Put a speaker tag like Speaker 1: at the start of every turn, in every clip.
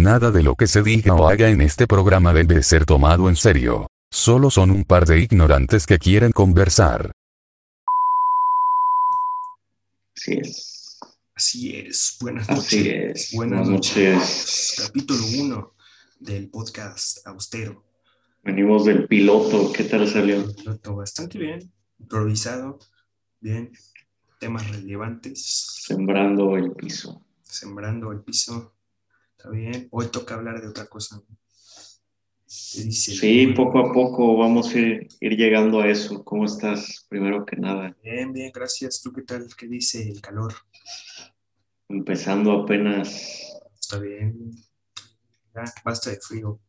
Speaker 1: Nada de lo que se diga o haga en este programa debe ser tomado en serio. Solo son un par de ignorantes que quieren conversar.
Speaker 2: Así es.
Speaker 3: Así es. Buenas
Speaker 2: Así
Speaker 3: noches.
Speaker 2: es.
Speaker 3: Buenas noches. Capítulo 1 del podcast Austero.
Speaker 2: Venimos del piloto. ¿Qué tal salió?
Speaker 3: Piloto bastante bien. Improvisado. Bien. Temas relevantes.
Speaker 2: Sembrando el piso.
Speaker 3: Sembrando el piso. Está bien. Hoy toca hablar de otra cosa.
Speaker 2: Sí, poco a poco vamos a ir, ir llegando a eso. ¿Cómo estás? Primero que nada,
Speaker 3: Bien, bien, gracias. ¿Tú qué tal? ¿Qué dice el calor?
Speaker 2: empezando apenas.
Speaker 3: Está bien. Ya, basta de frío.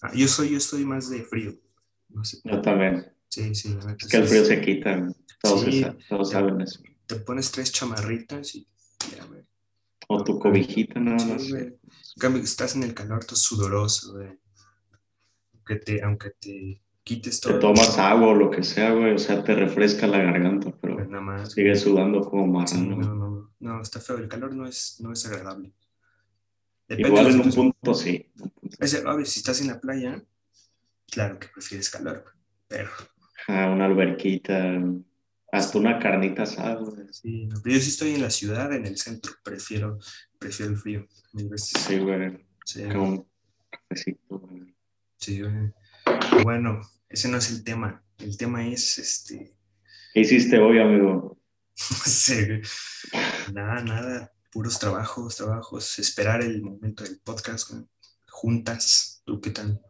Speaker 3: Ah, yo soy, yo estoy más de frío. No sé.
Speaker 2: Yo también.
Speaker 3: Sí, sí, la
Speaker 2: Es que el frío se quita. Todos,
Speaker 3: Sí.
Speaker 2: se- todos saben eso.
Speaker 3: Te pones tres chamarritas y ya.
Speaker 2: O tu cobijita nada más.
Speaker 3: En cambio, estás en el calor, todo sudoroso, güey. Aunque te, aunque te quites
Speaker 2: Te
Speaker 3: todo.
Speaker 2: tomas agua o lo que sea, güey. O sea, te refresca la garganta, pero
Speaker 3: pues nada más.
Speaker 2: sigues sudando como marrano.
Speaker 3: no, no, no, está feo. El calor no es, no es agradable. Depende
Speaker 2: Igual en un punto sí. un punto.
Speaker 3: Es decir, A ver, si estás en la playa, claro que prefieres calor, pero
Speaker 2: Ajá, una alberquita, hasta una carnita asada,
Speaker 3: sí, no. Pero yo sí estoy en la ciudad, en el centro, prefiero, prefiero el frío, mil veces.
Speaker 2: Sí, güey.
Speaker 3: Sí,
Speaker 2: Con cafecito, güey.
Speaker 3: sí, güey. Bueno, ese no es el tema. El tema es este.
Speaker 2: ¿Qué hiciste hoy, amigo?
Speaker 3: Güey. Nada, nada. Puros trabajos, trabajos. Esperar el momento del podcast güey. juntas. ¿Tú qué tal?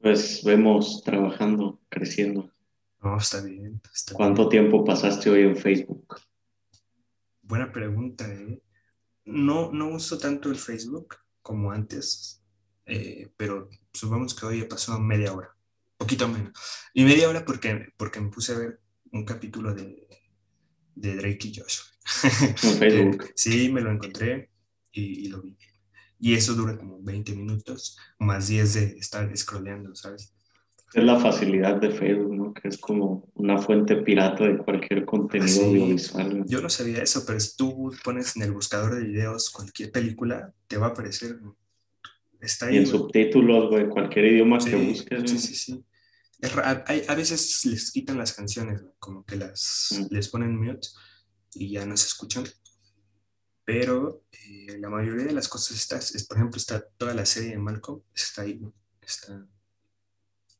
Speaker 2: Pues vemos trabajando, creciendo.
Speaker 3: No, está bien. Está
Speaker 2: ¿Cuánto
Speaker 3: bien.
Speaker 2: tiempo pasaste hoy en Facebook?
Speaker 3: Buena pregunta, ¿eh? No, no uso tanto el Facebook como antes, eh, pero supongamos que hoy he pasado media hora, poquito menos. Y media hora porque, porque me puse a ver un capítulo de, de Drake y Josh.
Speaker 2: En Facebook.
Speaker 3: Eh, sí, me lo encontré y, y lo vi. Y eso dura como 20 minutos, más 10 de estar scrolleando, ¿sabes?
Speaker 2: Es la facilidad de Facebook, ¿no? Que es como una fuente pirata de cualquier contenido
Speaker 3: Sí.
Speaker 2: audiovisual.
Speaker 3: Yo no sabía eso, pero si tú pones en el buscador de videos cualquier película, te va a aparecer. Está ahí.
Speaker 2: Y en subtítulos, güey, cualquier idioma que
Speaker 3: Sí,
Speaker 2: busques.
Speaker 3: sí, sí, sí. Hay- a veces les quitan las canciones, güey, como que las
Speaker 2: Mm.
Speaker 3: les ponen mute y ya no se escuchan. Pero eh, la mayoría de las cosas está, es, por ejemplo, está toda la serie de Malcolm, está ahí, güey, está,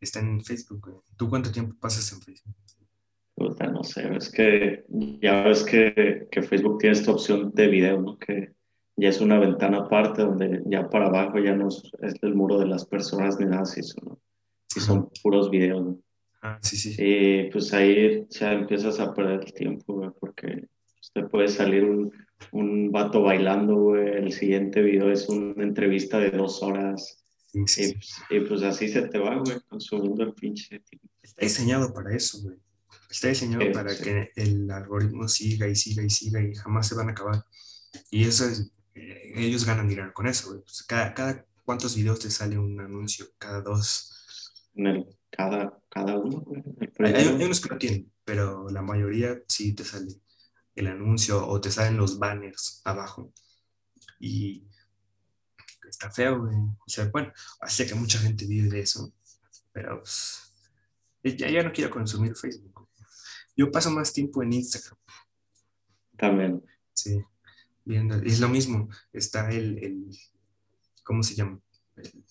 Speaker 3: está en Facebook. güey. ¿Tú cuánto tiempo pasas en Facebook?
Speaker 2: Puta, no sé, es que ya ves que, que Facebook tiene esta opción de video, ¿no? Que ya es una ventana aparte donde ya para abajo ya no es, el muro de las personas ni nada así, ¿no? Y son puros videos, ¿no?
Speaker 3: Ah, sí, sí.
Speaker 2: Y pues ahí ya empiezas a perder el tiempo, güey, porque te puede salir un, un vato bailando, güey, el siguiente video es una entrevista de dos horas,
Speaker 3: Sí, sí,
Speaker 2: y, pues, y pues así se te va, güey, consumiendo el pinche.
Speaker 3: Está diseñado para eso, güey. Está diseñado
Speaker 2: Sí,
Speaker 3: para
Speaker 2: sí.
Speaker 3: que el algoritmo siga y siga y siga y jamás se van a acabar. Y eso es, eh, ellos ganan dinero con eso, güey. Pues cada, cada cuántos videos te sale un anuncio, cada dos.
Speaker 2: En el, cada, cada uno,
Speaker 3: Hay, hay- hay unos que no tienen, pero la mayoría sí te sale el anuncio o te salen los banners abajo. Y está feo, güey. O sea, bueno, sé que mucha gente vive de eso, pero pues, ya, ya no quiero consumir Facebook. güey. Yo paso más tiempo en Instagram,
Speaker 2: También.
Speaker 3: sí. Viendo, es lo mismo, está el, el ¿cómo se llama? El-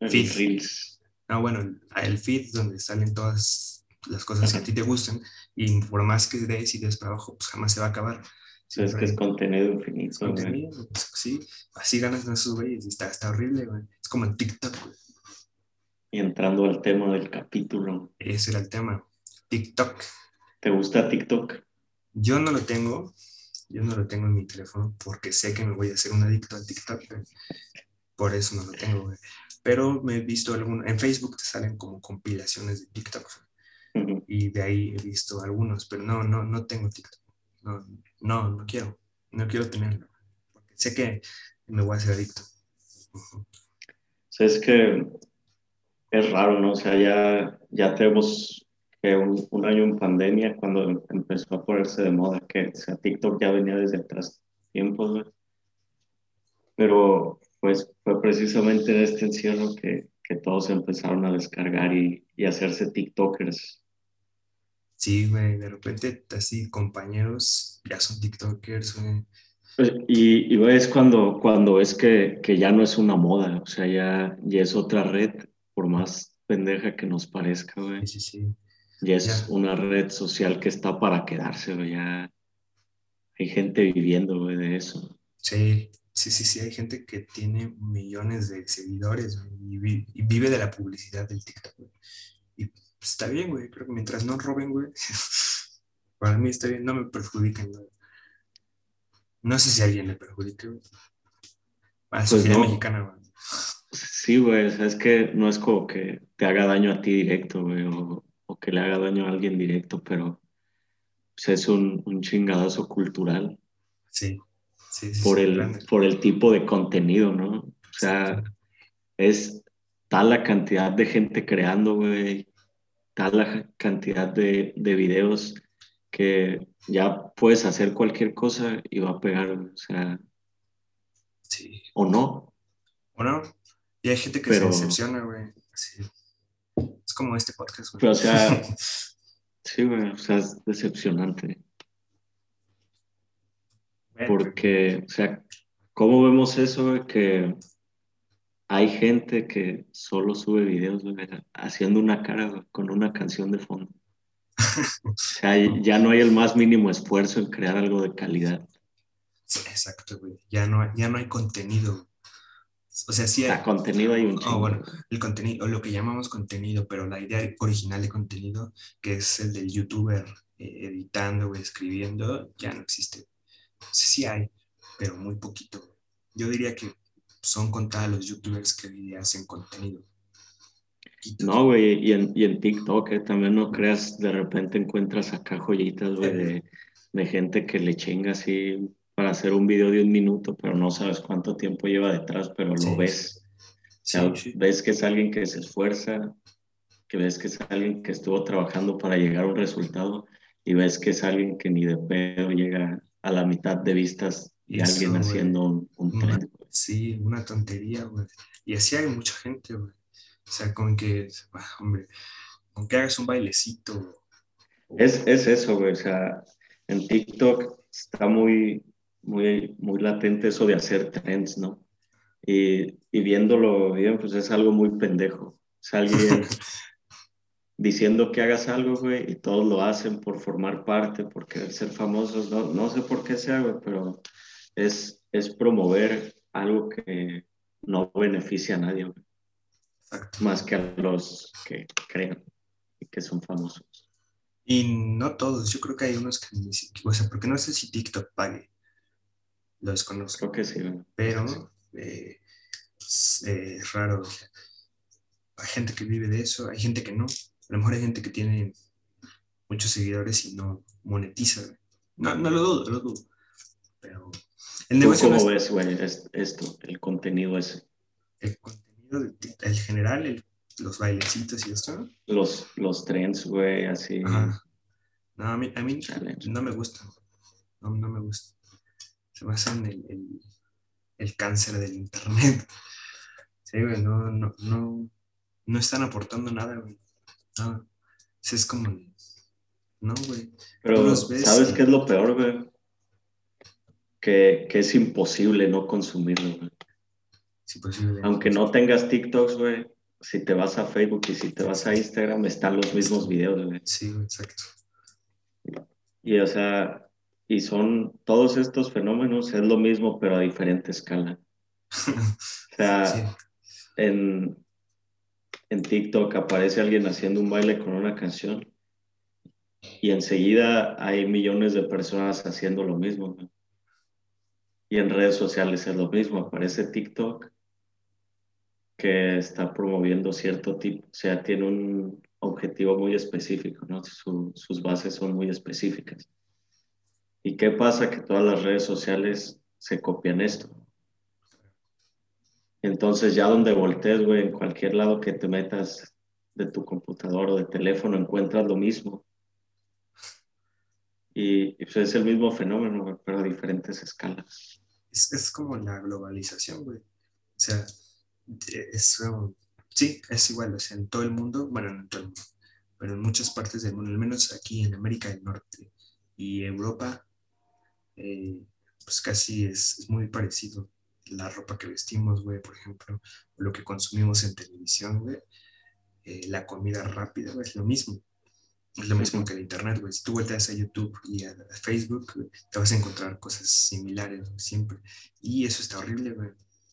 Speaker 2: El
Speaker 3: Feed.
Speaker 2: Reels.
Speaker 3: Ah, bueno, el, el feed donde salen todas las cosas que a ti te gustan y por más que des y des para abajo, pues jamás se va a acabar.
Speaker 2: Sí, es que es contenido infinito,
Speaker 3: Es
Speaker 2: güey.
Speaker 3: contenido, pues, sí, así ganas con esos güeyes está, está horrible, güey. Es como en TikTok, güey.
Speaker 2: Y entrando al tema del capítulo,
Speaker 3: Ese era el tema. TikTok.
Speaker 2: ¿te gusta TikTok?
Speaker 3: Yo no lo tengo, yo no lo tengo en mi teléfono porque sé que me voy a hacer un adicto al TikTok, güey. Por eso no lo tengo, güey. Pero me he visto algún, en Facebook te salen como compilaciones de TikTok güey. Y de ahí he visto algunos, pero no, no, no tengo TikTok. No, no, no quiero, no quiero tenerlo. Sé que me voy a hacer adicto.
Speaker 2: Es que es raro, ¿no? O sea, ya, ya tenemos que un, un año en pandemia cuando empezó a ponerse de moda, que o sea, TikTok ya venía desde atrás tiempos, güey. Pero pues fue precisamente en este encierro que, que todos empezaron a descargar y, y hacerse TikTokers.
Speaker 3: Sí, güey, de repente así compañeros ya son TikTokers, güey.
Speaker 2: Pues, y, y ves cuando, cuando es que, que ya no es una moda, o sea, ya, ya es otra red, por más pendeja que nos parezca, güey.
Speaker 3: Sí, sí, sí.
Speaker 2: Ya es
Speaker 3: Ya.
Speaker 2: una red social que está para quedarse, güey. Ya hay gente viviendo, güey, de eso.
Speaker 3: Sí, sí, sí, sí, hay gente que tiene millones de seguidores güey, y vive de la publicidad del TikTok, güey. Pues, está bien, güey, creo que mientras no roben, güey, para mí está bien, no me perjudican, güey. No sé si a alguien le perjudica, güey. A la
Speaker 2: Pues
Speaker 3: sociedad
Speaker 2: no.
Speaker 3: mexicana, güey.
Speaker 2: Sí, güey, o sea, es que no es como que te haga daño a ti directo, güey, o, o que le haga daño a alguien directo, pero pues, es un, un chingadazo cultural
Speaker 3: Sí, sí, sí.
Speaker 2: por
Speaker 3: sí,
Speaker 2: el,
Speaker 3: grande.
Speaker 2: por el tipo de contenido, ¿no? O sea, es tal la cantidad de gente creando, güey, tal la cantidad de, de videos que ya puedes hacer cualquier cosa y va a pegar, o sea,
Speaker 3: Sí.
Speaker 2: o no,
Speaker 3: Bueno, y hay gente que
Speaker 2: Pero-
Speaker 3: se decepciona, güey. Sí. Es como este podcast, güey.
Speaker 2: Pero, o sea, sí, güey, o sea, es decepcionante. Porque, o sea, ¿cómo vemos eso, güey? Que hay gente que solo sube videos, güey, haciendo una cara, güey, con una canción de fondo. O sea, ya no hay el más mínimo esfuerzo en crear algo de calidad.
Speaker 3: Sí, exacto, güey. Ya no, ya no hay contenido. O sea, sí hay
Speaker 2: sea, contenido hay un
Speaker 3: Ah,
Speaker 2: chingo.
Speaker 3: bueno. el contenido, o lo que llamamos contenido, pero la idea original de contenido, que es el del youtuber eh, editando o escribiendo, ya no existe. Sí, sí hay, pero muy poquito. Yo diría que son contados los youtubers que hoy día hacen contenido.
Speaker 2: No, güey, y en, y en TikTok eh, también no creas, de repente encuentras acá joyitas, güey, de, de gente que le chinga así para hacer un video de un minuto, pero no sabes cuánto tiempo lleva detrás, pero
Speaker 3: Sí.
Speaker 2: lo ves. O
Speaker 3: Sí,
Speaker 2: sea,
Speaker 3: sí.
Speaker 2: ves que es alguien que se esfuerza, que ves que es alguien que estuvo trabajando para llegar a un resultado y ves que es alguien que ni de pedo llega a la mitad de vistas y
Speaker 3: Eso,
Speaker 2: alguien haciendo un, un.
Speaker 3: Sí, una tontería, güey. Y así hay mucha gente, güey. O sea, con que, ah, hombre, con que hagas un bailecito.
Speaker 2: Es, es eso, güey. O sea, en TikTok está muy, muy, muy latente eso de hacer trends, ¿no? Y, y viéndolo bien, pues es algo muy pendejo. Es alguien diciendo que hagas algo, güey, y todos lo hacen por formar parte, por querer ser famosos. No, no sé por qué sea, güey, pero es, es promover algo que no beneficia a nadie,
Speaker 3: Exacto.
Speaker 2: más que a los que crean y que son famosos.
Speaker 3: Y no todos, yo creo que hay unos que ni siquiera, o sea, porque no sé si TikTok pague, lo desconozco,
Speaker 2: Creo que sí,
Speaker 3: pero eh, es eh, raro. Hay gente que vive de eso, hay gente que no. A lo mejor hay gente que tiene muchos seguidores y no monetiza. No, no lo dudo, lo dudo. Pero el
Speaker 2: ¿Tú
Speaker 3: negocio no
Speaker 2: cómo
Speaker 3: es
Speaker 2: ves, güey, es- esto, el contenido ese?
Speaker 3: el contenido, de el general, el- los bailecitos y esto.
Speaker 2: Los, los trends, güey, así.
Speaker 3: Ajá. No, a mí, a mí no me gustan. No, no me gusta. Se basa en el, el- el cáncer del internet. Sí, güey, no, no, no, no están aportando nada, güey. Nada. Sí, es como, no, güey.
Speaker 2: Pero, ¿sabes qué es lo peor, güey? Que, que es imposible no consumirlo, güey.
Speaker 3: Sí.
Speaker 2: Aunque no tengas TikToks, güey, si te vas a Facebook y si te vas a Instagram, están los mismos videos, güey.
Speaker 3: Sí, exacto.
Speaker 2: Y, o sea, y son todos estos fenómenos, es lo mismo, pero a diferente escala. O sea,
Speaker 3: Sí,
Speaker 2: en, en TikTok aparece alguien haciendo un baile con una canción y enseguida hay millones de personas haciendo lo mismo. ¿no? Y en redes sociales es lo mismo, aparece TikTok que está promoviendo cierto tipo, o sea, tiene un objetivo muy específico, ¿no? Su- sus bases son muy específicas. ¿Y qué pasa? Que todas las redes sociales se copian esto. Entonces ya donde voltees, güey, en cualquier lado que te metas de tu computador o de teléfono, encuentras lo mismo. Y, y, pues es el mismo fenómeno, pero a diferentes escalas.
Speaker 3: es, es como la globalización, güey. sea, eso, sí, es igual, o sea, en todo el mundo, bueno, no en todo el mundo, pero en muchas partes del mundo, al menos aquí en América del Norte y Europa, eh, pues casi es, muy parecido. La ropa que vestimos, güey, por ejemplo, lo que consumimos en televisión, güey, eh, la comida rápida, es lo mismo. Es lo mismo que el Internet, güey. Si tú vueltas a YouTube y a, Facebook, te vas a encontrar cosas similares siempre. Y eso está horrible, güey,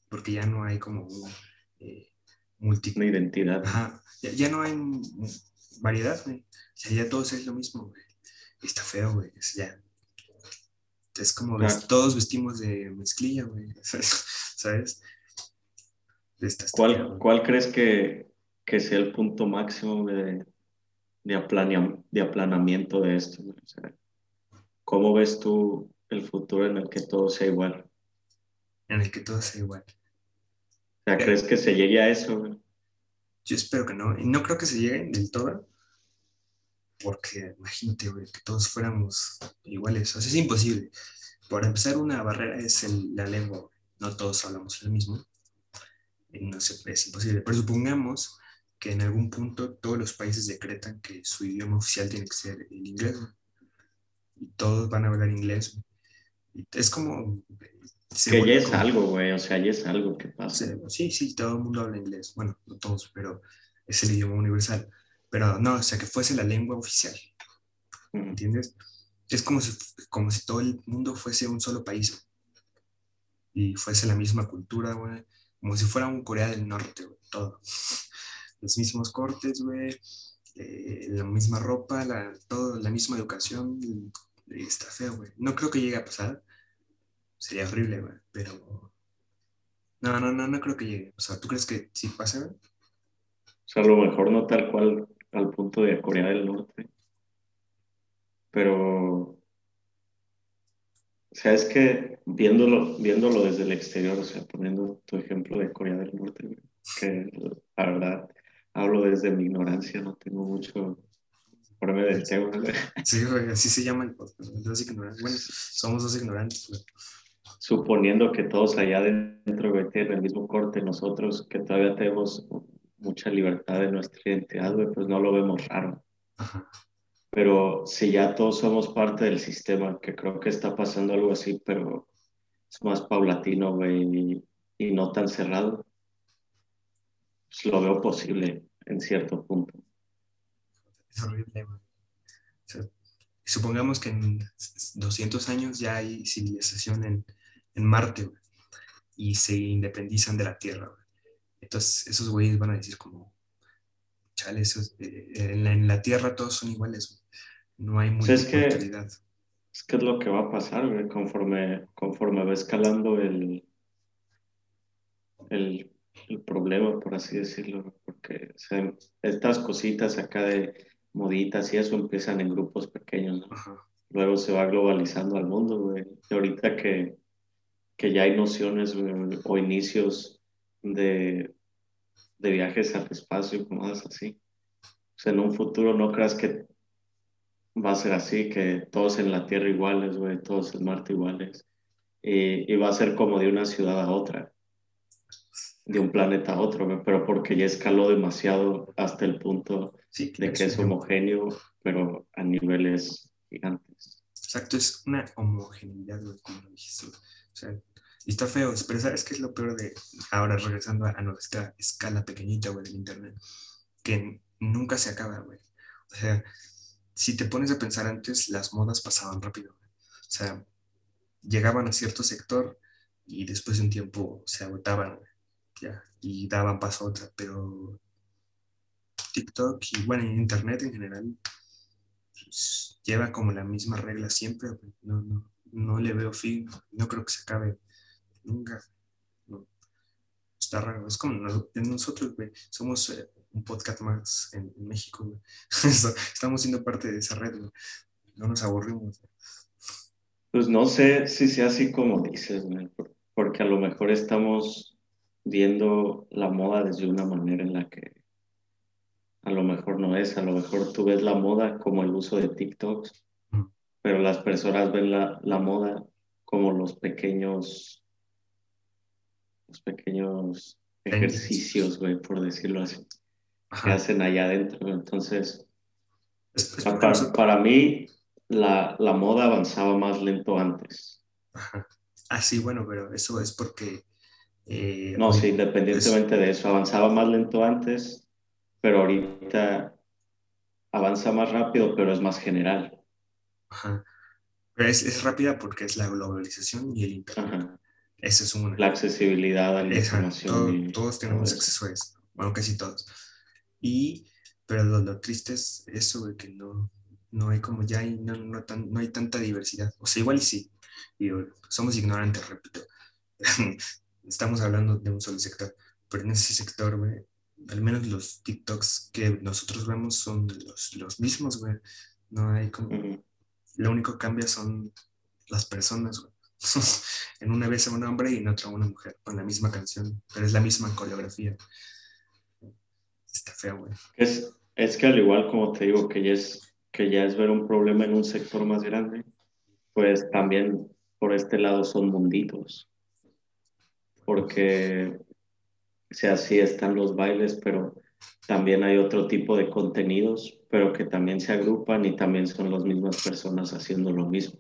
Speaker 3: porque ya no hay como un eh,
Speaker 2: Una identidad.
Speaker 3: Ajá, ya, no hay variedad, güey. O sea, ya todos es lo mismo, güey. Está feo, güey. Es ya. Es como todos vestimos de mezclilla, güey. ¿Sabes?
Speaker 2: ¿Cuál, ¿Cuál crees que, que sea el punto máximo de, de, de aplanamiento de esto. ¿Cómo ves tú el futuro en el que todo sea igual?
Speaker 3: En el que todo sea igual.
Speaker 2: O ¿crees que se llegue a eso?
Speaker 3: Yo espero que no. Y no creo que se llegue del todo. Porque imagínate, que todos fuéramos iguales. O sea, es imposible. Por empezar, una barrera es la lengua. No todos hablamos el mismo. no es imposible. Pero supongamos que en algún punto todos los países decretan que su idioma oficial tiene que ser el inglés. Y todos van a hablar inglés. es como...
Speaker 2: Que ya es algo, güey. O sea, ya es algo que pasa.
Speaker 3: Sí, sí, todo el mundo habla inglés. Bueno, no todos, pero es el idioma universal. Pero no, o sea, que fuese la lengua oficial. ¿Entiendes? Es como si, como si todo el mundo fuese un solo país. Y fuese la misma cultura, güey. Como si fuera un Corea del Norte, güey. Todo los mismos cortes, güey, eh, la misma ropa, la, todo, la misma educación, está feo, güey. No creo que llegue a pasar, sería horrible, güey, pero... No, no, no, no creo que llegue. O sea, ¿tú crees que sí pasa, güey?
Speaker 2: O sea, a lo mejor no tal cual al punto de Corea del Norte, pero... O sea, es que viéndolo, viéndolo desde el exterior, o sea, poniendo tu ejemplo de Corea del Norte, que la verdad hablo desde mi ignorancia, no tengo mucho medio del tema.
Speaker 3: Sí, güey, así se llama el podcast, Bueno, somos dos ignorantes, güey.
Speaker 2: Suponiendo que todos allá dentro, güey, tienen el mismo corte, nosotros que todavía tenemos mucha libertad de nuestra identidad, güey, pues no lo vemos raro. Pero si ya todos somos parte del sistema, que creo que está pasando algo así, pero es más paulatino, güey, y no tan cerrado, pues, lo veo posible en cierto punto.
Speaker 3: Es horrible, supongamos que en 200 años ya hay civilización en, en Marte y se independizan de la Tierra. Entonces, esos güeyes van a decir como, chale, eh, en, la, Tierra todos son iguales. No hay mucha
Speaker 2: pues es es que es lo que va a pasar, conforme, conforme va escalando el, el el problema, por así decirlo, porque estas cositas acá de moditas y eso empiezan en grupos pequeños, Luego se va globalizando al mundo, güey. Y ahorita que, que ya hay nociones o inicios de, de viajes al espacio y cosas así. O sea, en un futuro no creas que va a ser así, que todos en la Tierra iguales, güey, todos en Marte iguales. Y, y va a ser como de una ciudad a otra de un planeta a otro, pero porque ya escaló demasiado hasta el punto de que es homogéneo, pero a niveles gigantes.
Speaker 3: Exacto, es una homogeneidad, como lo dijiste. O sea, y está feo, pero ¿sabes qué es lo peor de ahora regresando a, nuestra escala pequeñita, güey, del Internet? Que nunca se acaba, güey. O sea, si te pones a pensar antes, las modas pasaban rápido. O sea, llegaban a cierto sector y después de un tiempo se agotaban, güey y daban paso a otra, pero TikTok y bueno, Internet en general pues, lleva como la misma regla siempre, no, no, no le veo fin, no creo que se acabe nunca. Está raro, es como nosotros, somos eh, un podcast más en, México, estamos siendo parte de esa red, no nos aburrimos.
Speaker 2: Pues no sé si sea así como dices, porque a lo mejor estamos viendo la moda desde una manera en la que a lo mejor no es, a lo mejor tú ves la moda como el uso de TikToks, mm. pero las personas ven la, la moda como los pequeños los pequeños ejercicios, güey, por decirlo así, que hacen allá adentro. Entonces, para, mí, la, la, moda avanzaba más lento antes.
Speaker 3: Ajá. Ah, sí, bueno, pero eso es porque...
Speaker 2: Eh, no, sí, independientemente de eso, avanzaba más lento antes, pero ahorita avanza más rápido, pero es más general.
Speaker 3: Ajá. es, es, rápida porque es la globalización y el Internet. Eso es una.
Speaker 2: La accesibilidad a la información.
Speaker 3: todos tenemos acceso a eso, bueno, casi todos. Y, pero lo, triste es eso, de que no, no hay como ya, hay, no, no, no hay tanta diversidad. O sea, igual y sí, y somos ignorantes, repito. Estamos hablando de un solo sector, pero en ese sector, güey, al menos los TikToks que nosotros vemos son los, los mismos, güey. No hay como... Lo único que cambia son las personas, güey. en una vez a un hombre y en otra a una mujer, con la misma canción, pero es la misma coreografía. Está feo, güey.
Speaker 2: Es, es que al igual como te digo, que ya, es, que ya es ver un problema en un sector más grande, pues también por este lado son munditos. Porque, o sea, sí están los bailes, pero también hay otro tipo de contenidos, pero que también se agrupan y también son las mismas personas haciendo lo mismo.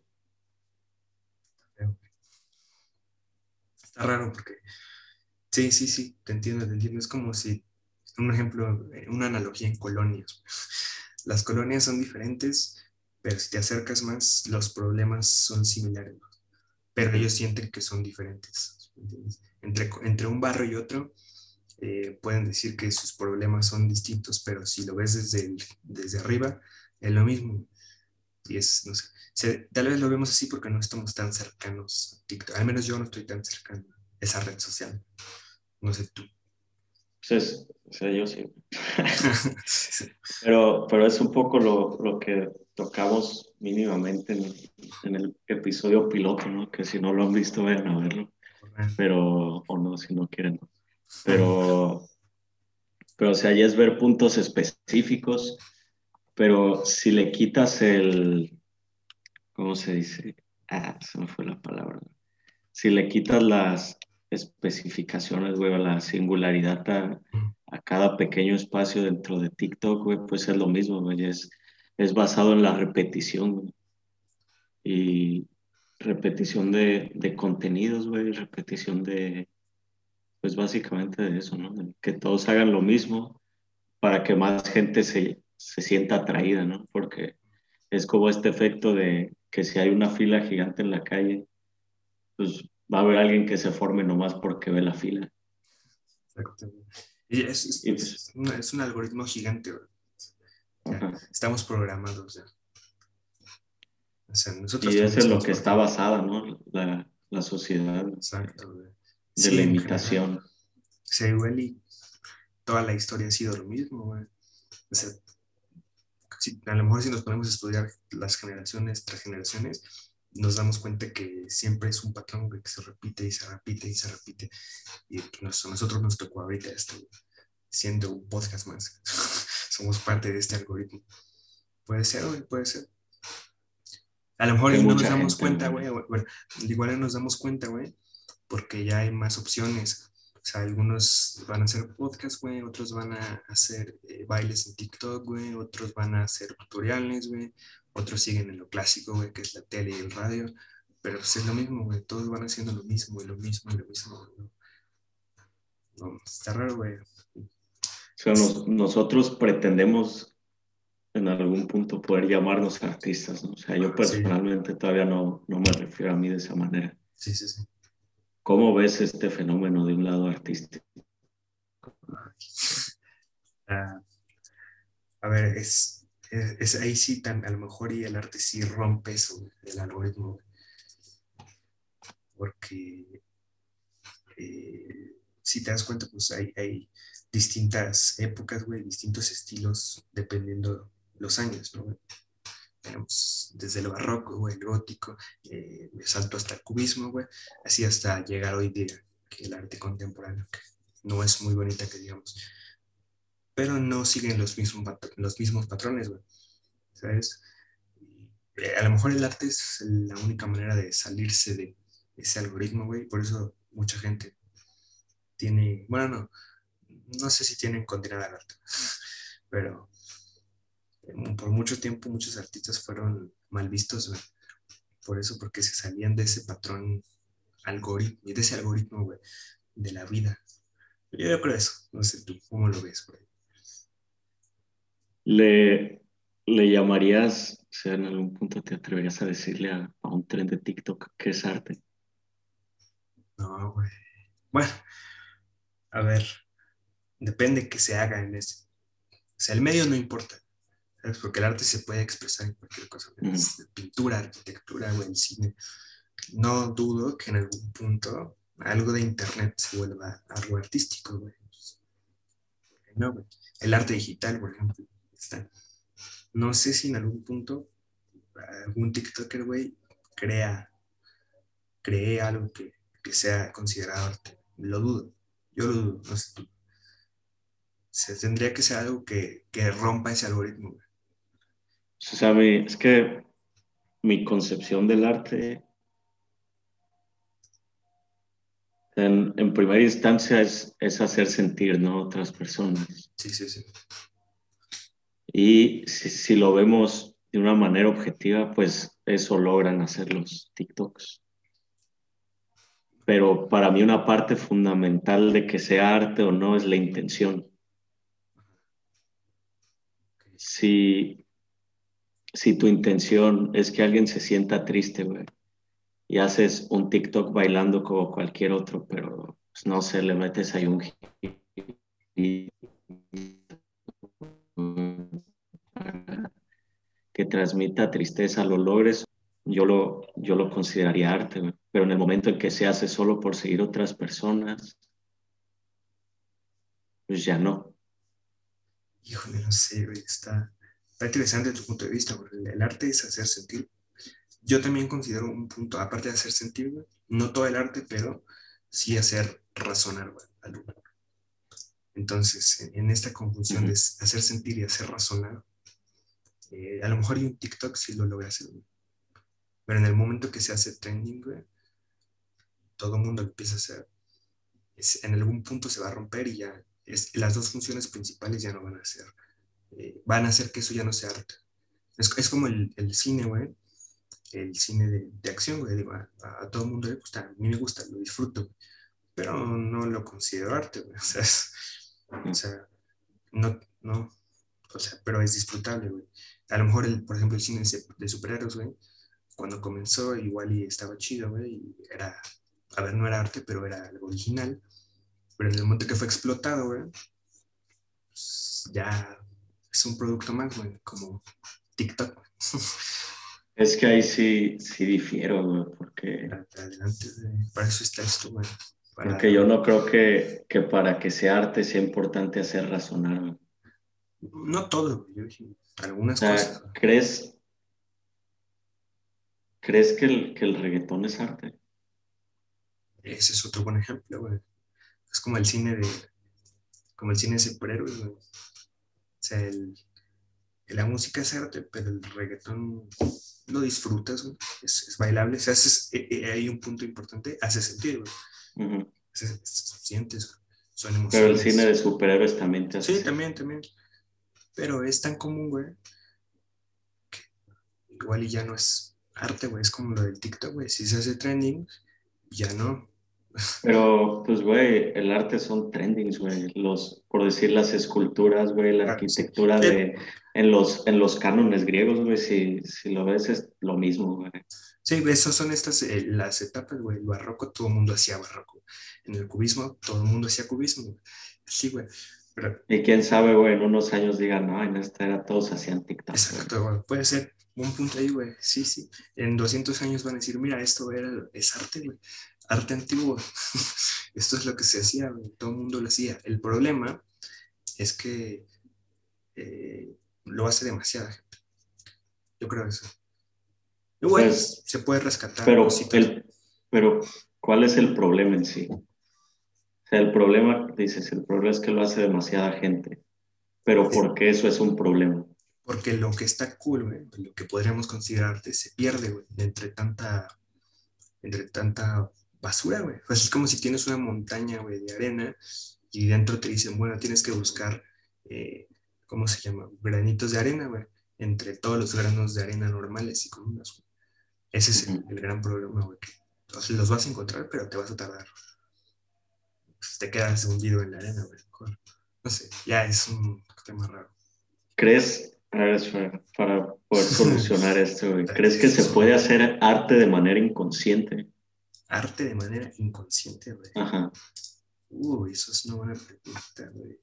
Speaker 3: Está raro porque, sí, sí, sí, te entiendo, te entiendo. Es como si, un ejemplo, una analogía en colonias. Las colonias son diferentes, pero si te acercas más, los problemas son similares, pero ellos sienten que son diferentes. Entre, entre un barrio y otro, eh, pueden decir que sus problemas son distintos, pero si lo ves desde, desde arriba, es lo mismo. Y es, no sé, tal vez lo vemos así porque no estamos tan cercanos a TikTok. Al menos yo no estoy tan cercano a esa red social. No sé tú.
Speaker 2: Pues o sea, yo sí. pero, pero es un poco lo, lo que tocamos mínimamente en, en, el episodio piloto, ¿no? Que si no lo han visto, vayan a verlo. Pero, o no, si no quieren. Pero, pero o sea, ya es ver puntos específicos pero si le quitas el, ¿cómo se dice? Ah, se me fue la palabra. Si le quitas las especificaciones, güey, la singularidad a, cada pequeño espacio dentro de TikTok, güey, pues es lo mismo, güey, es, es basado en la repetición, Y repetición de, de contenidos, güey, repetición de, pues básicamente de eso, ¿no? que todos hagan lo mismo para que más gente se, se sienta atraída, ¿no? Porque es como este efecto de que si hay una fila gigante en la calle, pues va a haber alguien que se forme nomás porque ve la fila.
Speaker 3: Y es, es, pues un, algoritmo gigante. estamos programados ya.
Speaker 2: O sea, nosotros y eso es lo que está basada, ¿no? La, la sociedad.
Speaker 3: Exacto.
Speaker 2: De la imitación.
Speaker 3: Sí, igual y toda la historia ha sido lo mismo, güey. O sea, a lo mejor si nos ponemos a estudiar las generaciones tras generaciones, nos damos cuenta que siempre es un patrón que se repite y se repite y se repite. Y a nosotros nos tocó ahorita esto, siendo un podcast más. Somos parte de este algoritmo. Puede ser, güey, puede ser. A lo mejor no nos damos cuenta, güey. Bueno, igual no nos damos cuenta, güey, porque ya hay más opciones o sea, algunos van a hacer podcast, güey, otros van a hacer eh, bailes en TikTok, güey, otros van a hacer tutoriales, güey, otros siguen en lo clásico, güey, que es la tele y el radio, pero pues es lo mismo, güey, todos van haciendo lo mismo y lo mismo y lo mismo. No, está raro, güey. O
Speaker 2: sea, nosotros pretendemos en algún punto poder llamarnos artistas, ¿no? O sea, yo personalmente todavía no, no me refiero a mí de esa manera.
Speaker 3: Sí, sí, sí.
Speaker 2: ¿Cómo ves este fenómeno de un lado artístico?
Speaker 3: Ah, a ver, es, es, ahí sí tan, a lo mejor y el arte sí rompe eso, el algoritmo. Porque eh, si te das cuenta, pues hay, hay distintas épocas, güey, distintos estilos dependiendo los años, ¿no? tenemos desde el barroco, güey, el gótico, eh, salto hasta el cubismo, güey, así hasta llegar hoy día, que el arte contemporáneo, que no es muy bonita que digamos, pero no siguen los mismos, los mismos patrones, güey, ¿sabes? Eh, a lo mejor el arte es la única manera de salirse de ese algoritmo, güey, por eso mucha gente tiene, bueno, no, no sé si tienen condenada al arte, pero por mucho tiempo muchos artistas fueron mal vistos, por eso, porque se salían de ese patrón algoritmo, de ese algoritmo, güey, de la vida. Yo creo eso, no sé tú, ¿cómo lo ves, güey?
Speaker 2: Le, le llamarías, o sea, en algún punto te atreverías a decirle a, a un tren de TikTok que es arte.
Speaker 3: No, güey. Bueno, a ver, depende que se haga en ese. O sea, el medio no importa, ¿sabes? Porque el arte se puede expresar en cualquier cosa. Pintura, arquitectura, güey, el cine. No dudo que en algún punto algo de internet se vuelva algo artístico, güey. No, güey. El arte digital, por ejemplo, está. No sé si en algún punto algún TikToker, güey, crea, cree algo que, que sea considerado arte. Lo dudo. Yo lo dudo, no sé tú. Se tendría que ser algo que, que rompa ese algoritmo. Güey.
Speaker 2: O sea, mi, es que mi concepción del arte en, en primera instancia es, es, hacer sentir, ¿no? Otras personas.
Speaker 3: Sí, sí, sí.
Speaker 2: Y si, si, lo vemos de una manera objetiva, pues eso logran hacer los TikToks. Pero para mí una parte fundamental de que sea arte o no es la intención. Si, si tu intención es que alguien se sienta triste, güey, y haces un TikTok bailando como cualquier otro, pero pues, no sé, le metes ahí un que transmita tristeza, lo logres, yo lo, yo lo consideraría arte, pero en el momento en que se hace solo por seguir otras personas, pues ya no.
Speaker 3: Híjole, no sé, está, está interesante tu punto de vista, porque el arte es hacer sentir. Yo también considero un punto, aparte de hacer sentir, no todo el arte, pero sí hacer razonar al humano. Entonces, en, esta conjunción de hacer sentir y hacer razonar, eh, a lo mejor hay un TikTok sí lo logra hacer, pero en el momento que se hace trending, todo el mundo empieza a hacer, en algún punto se va a romper y ya es, las dos funciones principales ya no van a ser, eh, van a hacer que eso ya no sea arte. Es, es como el, el cine, güey el cine de, de acción, güey. Digo, a, todo el mundo le gusta, a mí me gusta, lo disfruto, pero no lo considero arte, güey. O sea, no, no, o sea, pero es disfrutable, güey. A lo mejor, el, por ejemplo, el cine de superhéroes, güey, cuando comenzó igual y estaba chido, güey, y era, a ver, no era arte, pero era algo original, pero en el momento que fue explotado, güey, pues ya es un producto más, güey, como TikTok.
Speaker 2: Es que ahí sí, sí difiero, güey, porque...
Speaker 3: Adelante, para eso está esto, güey.
Speaker 2: Porque yo no creo que, que, para que sea arte sea importante hacer razonar.
Speaker 3: No todo, yo dije, algunas cosas.
Speaker 2: ¿Crees, ¿crees que, el, que el reggaetón es arte?
Speaker 3: Ese es otro buen ejemplo, güey. Es como el cine de... Como el cine de superhéroes, güey. O sea, el, la música es arte, pero el reggaetón lo disfrutas, Es, bailable, se hace, eh, eh, hay un punto importante, hace sentido, sientes, son emociones.
Speaker 2: Pero el cine de superhéroes también te
Speaker 3: hace. Sí, también, también. Pero es tan común, güey, que igual y ya no es arte, güey, es como lo del TikTok, güey. Si se hace trending, ya no.
Speaker 2: Pero, pues, güey, el arte son trendings, güey. Los, por decir, las esculturas, güey, la arquitectura de, en los, en los cánones griegos, güey, si, si lo ves es lo mismo, güey.
Speaker 3: Sí, esas son estas, eh, las etapas, güey. El barroco, todo el mundo hacía barroco. En el cubismo, todo el mundo hacía cubismo. Sí, güey.
Speaker 2: Y quién sabe, güey, en unos años digan, no, en esta era todos hacían TikTok.
Speaker 3: Exacto, güey. Puede ser un punto ahí, güey. Sí, sí. En 200 años van a decir, mira, esto era, es arte, güey. Arte antiguo. esto es lo que se hacía. Todo el mundo lo hacía. El problema es que eh, lo hace demasiada gente. Yo creo eso. Igual pues, se puede rescatar.
Speaker 2: Pero, pero, ¿cuál es el problema en sí? O sea, el problema, dices, el problema es que lo hace demasiada gente. Pero ¿por qué eso es un problema?
Speaker 3: Porque lo que está cool, güey, lo que podríamos considerarte, se pierde, güey, entre tanta, entre tanta basura, güey. Pues es como si tienes una montaña, güey, de arena y dentro te dicen, bueno, tienes que buscar, eh, ¿cómo se llama? Granitos de arena, güey, entre todos los granos de arena normales y comunes. Ese es el, gran problema, güey. Entonces los vas a encontrar, pero te vas a tardar. Pues te quedas hundido en la arena, güey. No sé, ya es un tema raro.
Speaker 2: ¿Crees, para poder solucionar esto, güey, ¿crees que se puede hacer arte de manera inconsciente?
Speaker 3: Arte de manera inconsciente, güey.
Speaker 2: Ajá.
Speaker 3: Uy, eso es una buena pregunta, güey.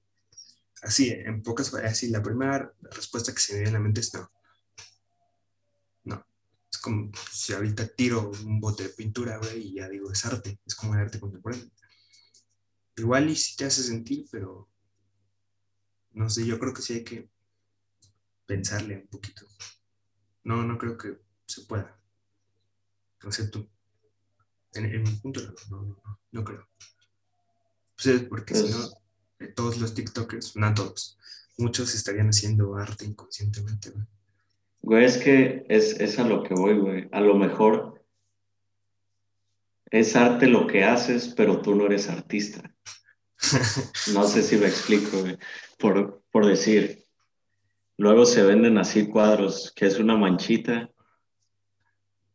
Speaker 3: Así, en pocas así, la primera respuesta que se me viene a la mente es no. No. Es como si ahorita tiro un bote de pintura, güey, y ya digo, es arte. Es como el arte contemporáneo. Igual y si te hace sentir, pero no sé, yo creo que sí hay que pensarle un poquito. No, no creo que se pueda. No sé tú. En, mi punto, no, no, no, creo. Pues porque si no, pues eh, todos los TikTokers, no todos, muchos estarían haciendo arte inconscientemente, güey.
Speaker 2: Güey, es que es, es a lo que voy, güey. A lo mejor es arte lo que haces, pero tú no eres artista. No sé si me explico, güey. Por, por decir, luego se venden así cuadros, que es una manchita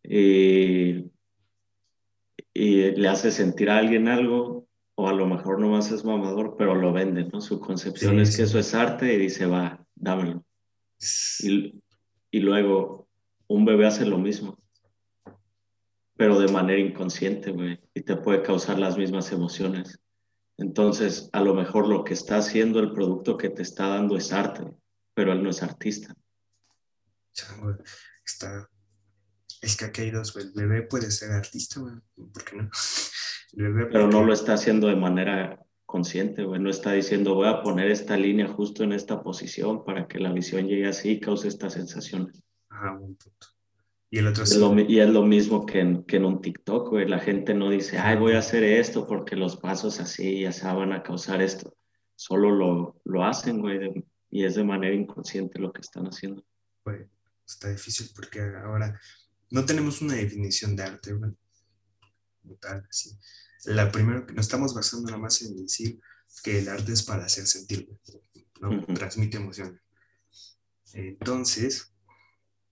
Speaker 2: y, y le hace sentir a alguien algo, o a lo mejor no más es mamador, pero lo venden, ¿no? Su concepción es que eso es arte y dice, va, dámelo. Y, y luego un bebé hace lo mismo, pero de manera inconsciente, güey, y te puede causar las mismas emociones. Entonces, a lo mejor lo que está haciendo el producto que te está dando es arte, pero él no es artista.
Speaker 3: Está... Es que aquí hay dos, El bebé puede ser artista, güey. ¿Por qué no?
Speaker 2: pero no lo está haciendo de manera consciente, güey. No está diciendo, voy a poner esta línea justo en esta posición para que la visión llegue así y cause estas sensaciones.
Speaker 3: Ajá, un punto. Y el otro
Speaker 2: es lo, y es lo mismo que en, que en un TikTok, güey. La gente no dice, ay, voy a hacer esto porque los pasos así ya se van a causar esto. Solo lo, lo hacen, güey, y es de manera inconsciente lo que están haciendo.
Speaker 3: Güey, está difícil porque ahora no tenemos una definición de arte, güey. Tal, así. La primera que nos estamos basando nada más en decir que el arte es para hacer sentir, ¿no? Transmite emociones. Entonces,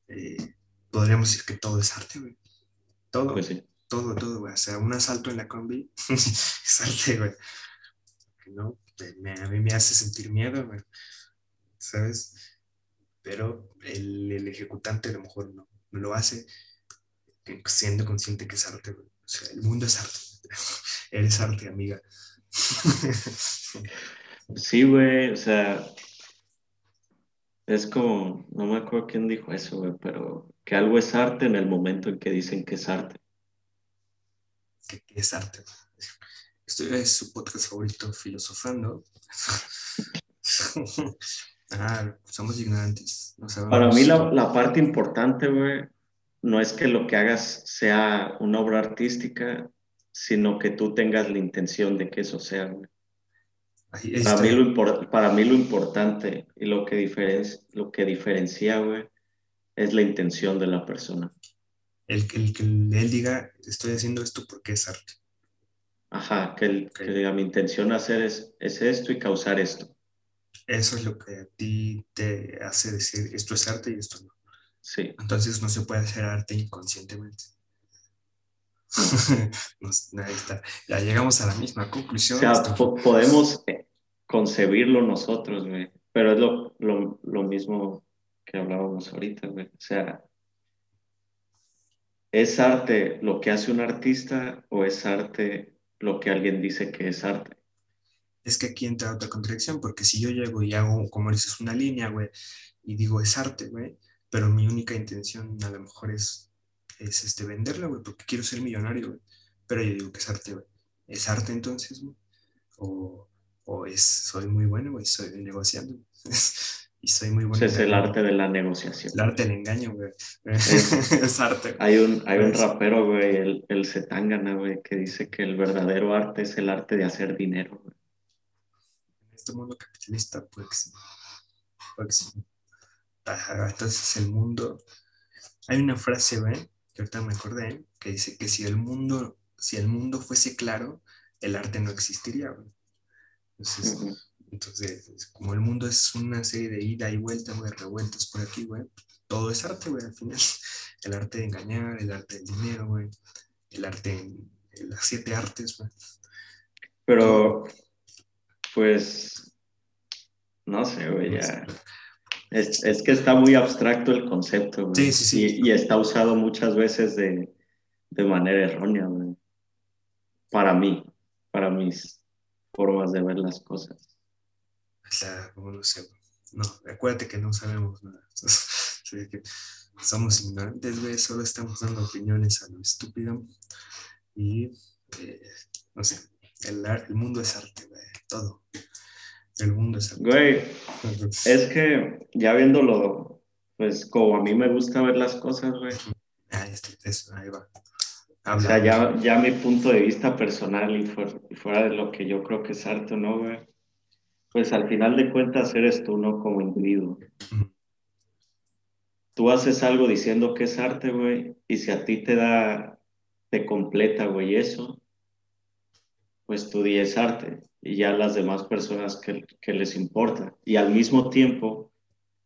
Speaker 3: eh, podríamos decir que todo es arte, güey. Todo.
Speaker 2: Pues sí.
Speaker 3: Todo, todo, güey. O sea, un asalto en la combi es arte, güey. ¿No? a mí me hace sentir miedo, güey. ¿Sabes? Pero el, el, ejecutante a lo mejor no lo hace siendo consciente que es arte, güey. O sea, el mundo es arte. Eres arte, amiga.
Speaker 2: sí, güey. O sea, es como, no me acuerdo quién dijo eso, güey, pero que algo es arte en el momento en que dicen que es arte.
Speaker 3: ¿Qué, es arte? Esto es su podcast favorito, Filosofando. ah, somos ignorantes.
Speaker 2: Para mí la, la parte importante, güey, no es que lo que hagas sea una obra artística, sino que tú tengas la intención de que eso sea, güey. Para mí, lo para mí lo importante y lo que, diferencia, lo que diferencia, güey, es la intención de la persona.
Speaker 3: El, que él diga, estoy haciendo esto porque es arte.
Speaker 2: Ajá, que, él, diga, mi intención hacer es, es esto y causar esto.
Speaker 3: Eso es lo que a ti te hace decir, esto es arte y esto no.
Speaker 2: Sí.
Speaker 3: Entonces no se puede hacer arte inconscientemente. ahí está. Ya llegamos a la misma conclusión.
Speaker 2: O sea, podemos eh, concebirlo nosotros, güey. Pero es lo, lo, lo, mismo que hablábamos ahorita, güey. O sea, ¿es arte lo que hace un artista o es arte lo que alguien dice que es arte?
Speaker 3: Es que aquí entra otra contradicción, porque si yo llego y hago, como dices, una línea, güey, y digo es arte, güey, pero mi única intención a lo mejor es es este, venderla, güey, porque quiero ser millonario, güey. Pero yo digo que es arte, güey. ¿Es arte entonces, güey? O, o es, soy muy bueno, güey, soy negociando. y soy muy bueno.
Speaker 2: es el arte de la negociación.
Speaker 3: El arte del engaño, güey. Es, arte.
Speaker 2: Hay un, hay un rapero, güey, el, el Zetangana, güey, que dice que el verdadero arte es el arte de hacer dinero, güey.
Speaker 3: En este mundo capitalista, pues, pues, entonces el mundo... Hay una frase, güey, que ahorita me acordé, que dice que si el mundo si el mundo fuese claro, el arte no existiría, güey. Entonces, entonces, como el mundo es una serie de ida y vuelta, güey, revueltas por aquí, güey, todo es arte, güey, al final. El arte de engañar, el arte del dinero, güey, el arte, las siete artes, güey.
Speaker 2: Pero, pues, no sé, güey, ya. Es, es que está muy abstracto el concepto, güey.
Speaker 3: Sí, sí, sí.
Speaker 2: Y, y está usado muchas veces de, de manera errónea, güey. Para mí, para mis formas de ver las cosas.
Speaker 3: Sea, como no sé, güey. No, acuérdate que no sabemos nada. Sí, que somos ignorantes, güey, solo estamos dando opiniones a lo estúpido. Y, eh, no sé, el, el mundo es arte, güey, todo. El mundo es.
Speaker 2: Güey, es que ya viéndolo, pues como a mí me gusta ver las cosas, güey.
Speaker 3: Ah, este, eso, ahí va.
Speaker 2: O sea, ya, ya mi punto de vista personal y fuera, y fuera de lo que yo creo que es arte, ¿no, güey? Pues al final de cuentas eres tú, ¿no? Como individuo. Tú haces algo diciendo que es arte, güey, y si a ti te da, te completa, güey, eso, pues tú es arte, y ya las demás personas que, que les importa. Y al mismo tiempo,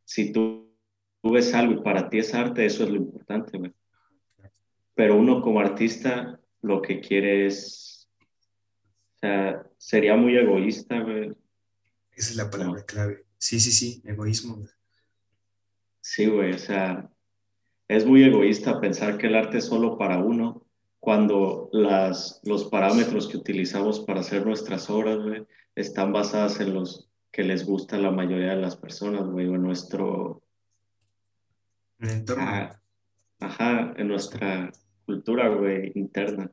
Speaker 2: si tú, tú ves algo y para ti es arte, eso es lo importante. Pero uno como artista lo que quiere es, o sea, sería muy egoísta, güey.
Speaker 3: Esa es la palabra clave. Sí, sí, sí, egoísmo.
Speaker 2: Sí, güey, o sea, es muy egoísta pensar que el arte es solo para uno, cuando las, los parámetros que utilizamos para hacer nuestras obras, güey, están basadas en los que les gusta a la mayoría de las personas, güey, o en nuestro,
Speaker 3: En el entorno.
Speaker 2: ah, ajá, en nuestra cultura, güey, interna.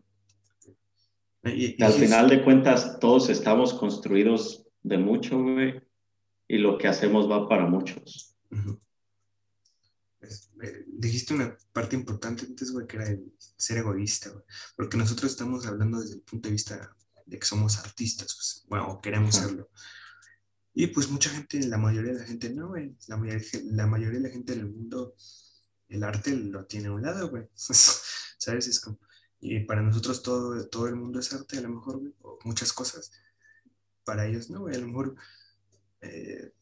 Speaker 3: Y- y
Speaker 2: Al final de cuentas, todos estamos construidos de mucho, güey, y lo que hacemos va para muchos.
Speaker 3: Es- dijiste una parte importante antes, güey, que era el ser egoísta, güey. Porque nosotros estamos hablando desde el punto de vista de que somos artistas, pues, bueno, o queremos
Speaker 2: Ajá.
Speaker 3: serlo. Y pues mucha gente, la mayoría de la gente no, güey. La mayoría, la mayoría de la gente del mundo, el arte lo tiene a un lado, güey. ¿Sabes? Es como, y para nosotros todo, todo el mundo es arte, a lo mejor, güey, o muchas cosas. Para ellos no, güey, a lo mejor eh,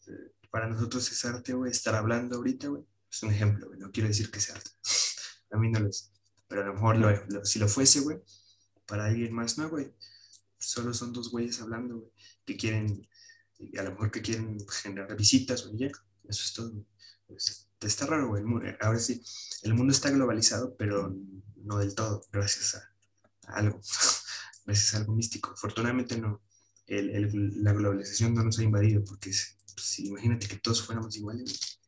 Speaker 3: para nosotros es arte, güey, estar hablando ahorita, güey. Es un ejemplo, güey. No quiero decir que sea arte. A mí no lo es. Pero a lo mejor lo- lo- si lo fuese, güey, para alguien más, no, güey. Solo son dos güeyes hablando, güey, que quieren, a lo mejor que quieren generar visitas, güey, ya. Eso es todo. Pues, está raro, güey. Ahora sí, el mundo está globalizado, pero no del todo, gracias a, a algo. gracias a algo místico. Afortunadamente no. El- el- la globalización no nos ha invadido, porque si imagínate que todos fuéramos iguales.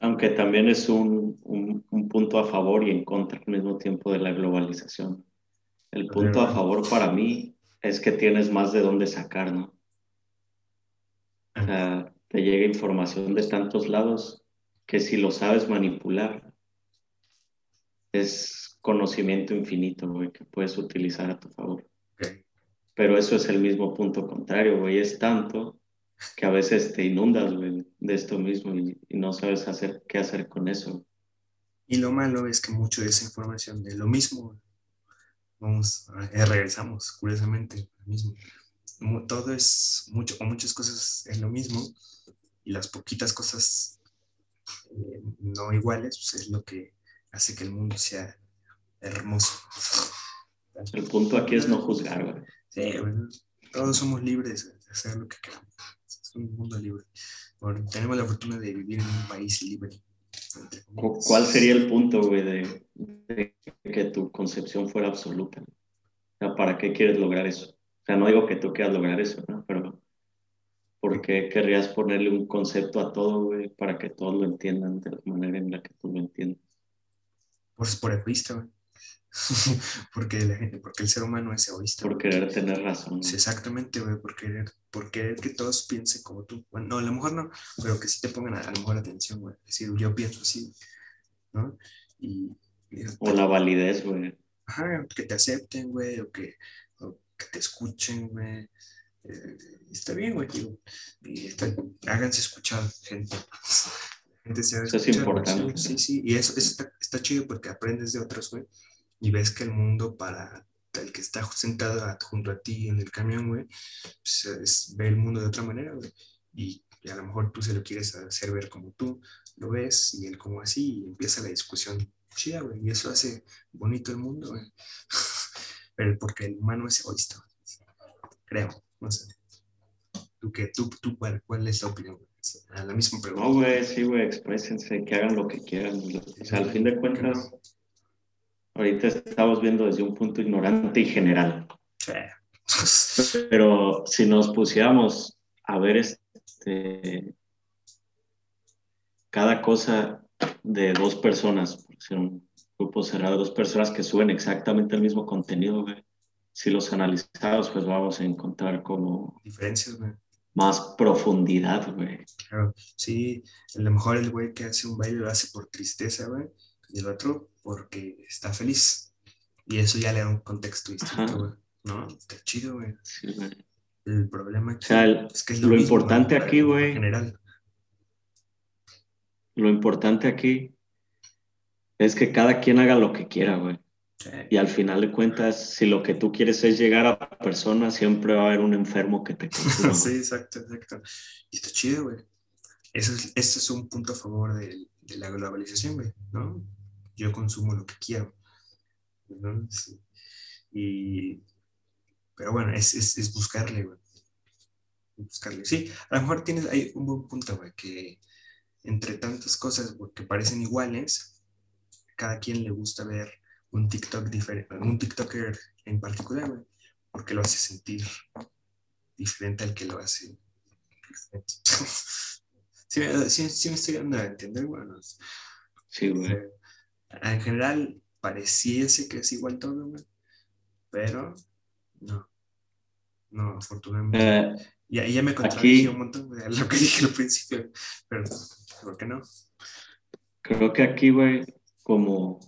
Speaker 2: Aunque también es un, un- un punto a favor y en contra al mismo tiempo de la globalización. El punto a favor para mí es que tienes más de dónde sacar, ¿no? O sea, te llega información de tantos lados que si lo sabes manipular, es conocimiento infinito, güey, que puedes utilizar a tu favor. Pero eso es el mismo punto contrario, güey. Es tanto que a veces te inundas, güey, de esto mismo y, y no sabes hacer qué hacer con eso.
Speaker 3: Y lo malo es que mucho de esa información de lo mismo, vamos, eh, regresamos, curiosamente, lo mismo. Todo es mucho, o muchas cosas es lo mismo, y las poquitas cosas eh, no iguales, pues es lo que hace que el mundo sea hermoso.
Speaker 2: El punto aquí es no juzgar.
Speaker 3: Sí, bueno, todos somos libres de hacer lo que queramos. Es un mundo libre. Tenemos la fortuna de vivir en un país libre.
Speaker 2: ¿Cuál sería el punto, güey, de, de que tu concepción fuera absoluta? O sea, ¿para qué quieres lograr eso? O sea, no digo que tú quieras lograr eso, ¿no? Pero ¿por qué querrías ponerle un concepto a todo, güey, para que todos lo entiendan de la manera en la que tú lo entiendes?
Speaker 3: Por, por egoísta, güey. porque, la gente, porque el ser humano es egoísta.
Speaker 2: Por querer tener razón.
Speaker 3: Sí, exactamente, güey, por querer, por querer que todos piensen como tú. Bueno, no, a lo mejor no, pero que sí te pongan a, a lo mejor atención, güey. Es decir, yo pienso así, ¿no? Y, y-
Speaker 2: O la validez, güey.
Speaker 3: ajá, que te acepten, güey, o que, o que te escuchen, güey. Eh, está bien, güey, digo. Y está- háganse escuchar, gente. Gente se
Speaker 2: Eso es
Speaker 3: escuchar, güey,
Speaker 2: importante.
Speaker 3: Sí, sí, sí. Y eso, eso está, está chido porque aprendes de otros, güey. Y ves que el mundo para el que está sentado junto a ti en el camión, güey, pues, ve el mundo de otra manera, güey. Y, a lo mejor tú se lo quieres hacer ver como tú lo ves y él como así, y empieza la discusión chida, güey. Y eso hace bonito el mundo, güey. Pero porque el humano es egoísta, creo, no sé. ¿Tú, qué, tú, tú cuál, cuál es la opinión? A la misma pregunta.
Speaker 2: No, güey, sí, güey, exprésense, que hagan lo que quieran. O sea, al fin de cuentas, ahorita estamos viendo desde un punto ignorante y general. Pero si nos pusiéramos a ver este, cada cosa de dos personas, un grupo cerrado de dos personas que suben exactamente el mismo contenido. Si los analizamos, pues vamos a encontrar como...
Speaker 3: Diferencias, güey.
Speaker 2: Más profundidad, güey.
Speaker 3: Claro, sí, a lo mejor el güey que hace un baile lo hace por tristeza, güey, y el otro porque está feliz. Y eso ya le da un contexto distinto, güey. ¿No? Está chido, güey.
Speaker 2: Sí.
Speaker 3: El problema
Speaker 2: aquí es que es lo, importante aquí, güey. En general. Lo importante aquí es que cada quien haga lo que quiera, güey. Y al final de cuentas, si lo que tú quieres es llegar a personas, siempre va a haber un enfermo que te
Speaker 3: consuma. sí, exacto, exacto. Y está chido, güey. Eso es, ese es un punto a favor de, de la globalización, güey, ¿no? Yo consumo lo que quiero. Y, pero bueno, es, es, es buscarle, güey. Buscarle. Sí, a lo mejor tienes ahí un buen punto, güey, que entre tantas cosas que parecen iguales, cada quien le gusta ver un TikTok diferente, un TikToker en particular, güey, porque lo hace sentir diferente al que lo hace sí, sí, me estoy dando a entender, güey.
Speaker 2: Sí, güey.
Speaker 3: Eh, en general, pareciese que es igual todo, güey. Pero no. No, afortunadamente. Eh, y ahí ya me contradije un montón de lo que dije al principio. Pero, ¿por qué no?
Speaker 2: Creo que aquí, güey, como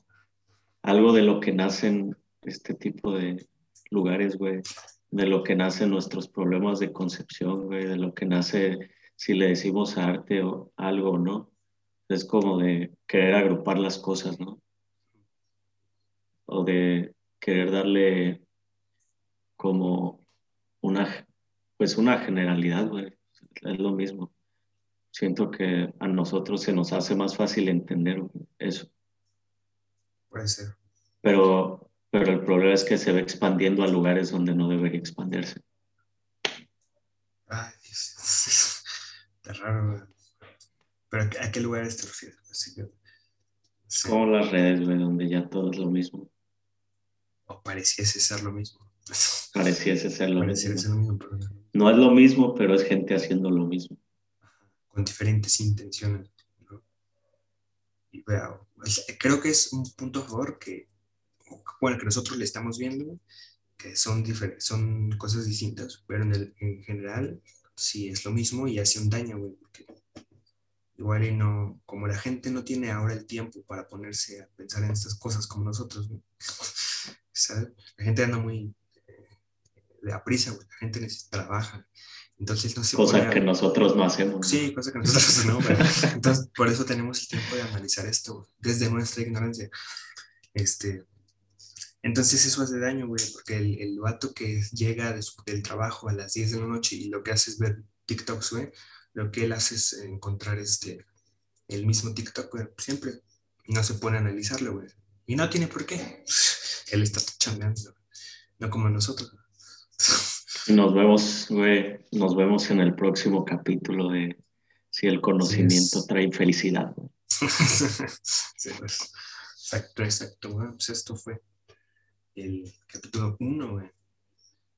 Speaker 2: algo de lo que nacen este tipo de lugares, güey, de lo que nacen nuestros problemas de concepción, güey, de lo que nace si le decimos arte o algo, ¿no? Es como de querer agrupar las cosas, ¿no? O de querer darle como una, pues una generalidad, güey. Es lo mismo. Siento que a nosotros se nos hace más fácil entender eso.
Speaker 3: Puede ser.
Speaker 2: Pero, pero el problema es que se va expandiendo a lugares donde no debería expandirse.
Speaker 3: Ay, Está raro, güey. ¿Pero a qué lugares te refieres?
Speaker 2: Como las redes, güey, donde ya todo es lo mismo.
Speaker 3: O pareciese ser lo mismo.
Speaker 2: Pareciese ser lo mismo. No es lo mismo, pero es gente haciendo lo mismo.
Speaker 3: Con diferentes intenciones. Y creo que es un punto a favor que, bueno, que nosotros le estamos viendo, que son, son cosas distintas, pero en, el, en general sí es lo mismo y hace un daño, güey, igual y no, como la gente no tiene ahora el tiempo para ponerse a pensar en estas cosas como nosotros, La gente anda muy eh, de aprisa, güey. la gente necesita, trabaja. Entonces no se
Speaker 2: Cosa que nosotros no hacemos.
Speaker 3: Sí, cosa que nosotros no. Entonces, por eso tenemos el tiempo de analizar esto, desde nuestra ignorancia. Este, entonces eso hace daño, güey, porque el, el vato que llega del trabajo a las 10 de la noche y lo que hace es ver TikToks, güey, lo que él hace es encontrar este, el mismo TikTok, siempre. No se pone a analizarlo, güey. Y no tiene por qué. Él está chambeando, no como nosotros.
Speaker 2: Nos vemos, güey, nos vemos en el próximo capítulo de si el conocimiento trae felicidad.
Speaker 3: sí, pues. Exacto, exacto, güey. Pues esto fue el capítulo 1, güey.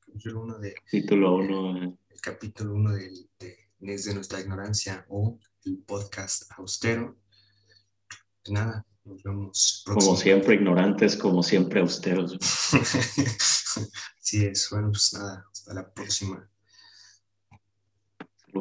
Speaker 3: Capítulo 1 de...
Speaker 2: Capítulo 1,
Speaker 3: El capítulo 1 de desde nuestra ignorancia o el podcast austero. Pues nada, nos vemos.
Speaker 2: Como siempre ignorantes, como siempre austeros.
Speaker 3: sí es, bueno, pues nada, hasta la próxima.